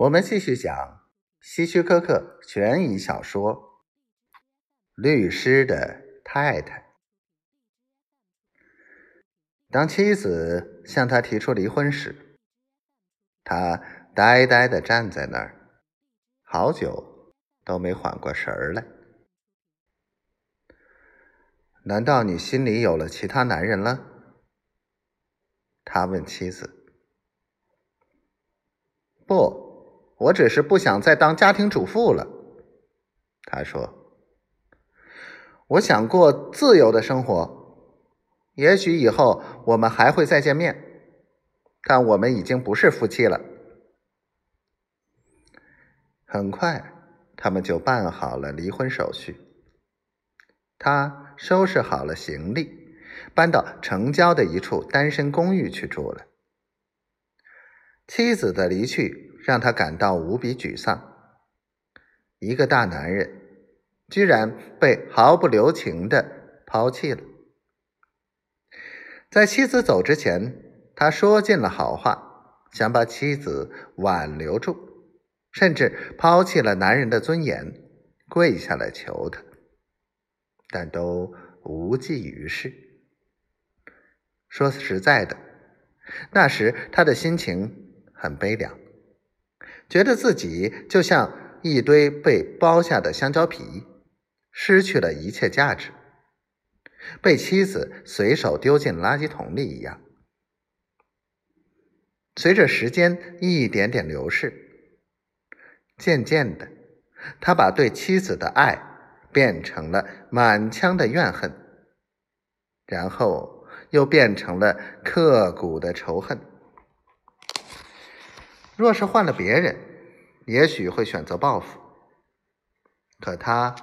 我们继续讲希区柯克悬疑小说《律师的太太》。当妻子向他提出离婚时，他呆呆的站在那儿，好久都没缓过神儿来。难道你心里有了其他男人了？他问妻子。不。我只是不想再当家庭主妇了，他说：“我想过自由的生活，也许以后我们还会再见面，但我们已经不是夫妻了。”很快，他们就办好了离婚手续。他收拾好了行李，搬到城郊的一处单身公寓去住了。妻子的离去。让他感到无比沮丧。一个大男人居然被毫不留情的抛弃了。在妻子走之前，他说尽了好话，想把妻子挽留住，甚至抛弃了男人的尊严，跪下来求他，但都无济于事。说实在的，那时他的心情很悲凉。觉得自己就像一堆被剥下的香蕉皮，失去了一切价值，被妻子随手丢进垃圾桶里一样。随着时间一点点流逝，渐渐的，他把对妻子的爱变成了满腔的怨恨，然后又变成了刻骨的仇恨。若是换了别人，也许会选择报复，可他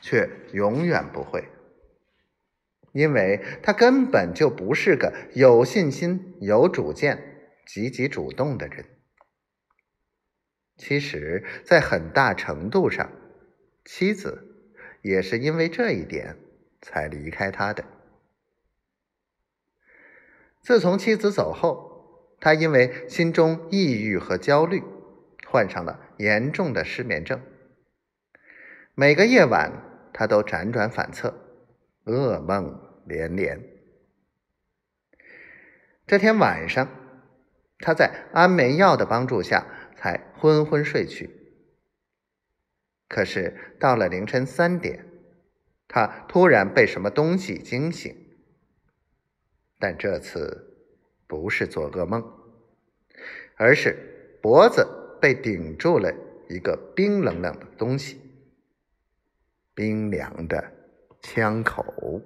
却永远不会，因为他根本就不是个有信心、有主见、积极主动的人。其实，在很大程度上，妻子也是因为这一点才离开他的。自从妻子走后，他因为心中抑郁和焦虑，患上了严重的失眠症。每个夜晚，他都辗转反侧，噩梦连连。这天晚上，他在安眠药的帮助下才昏昏睡去。可是到了凌晨三点，他突然被什么东西惊醒，但这次。不是做噩梦，而是脖子被顶住了一个冰冷冷的东西，冰凉的枪口。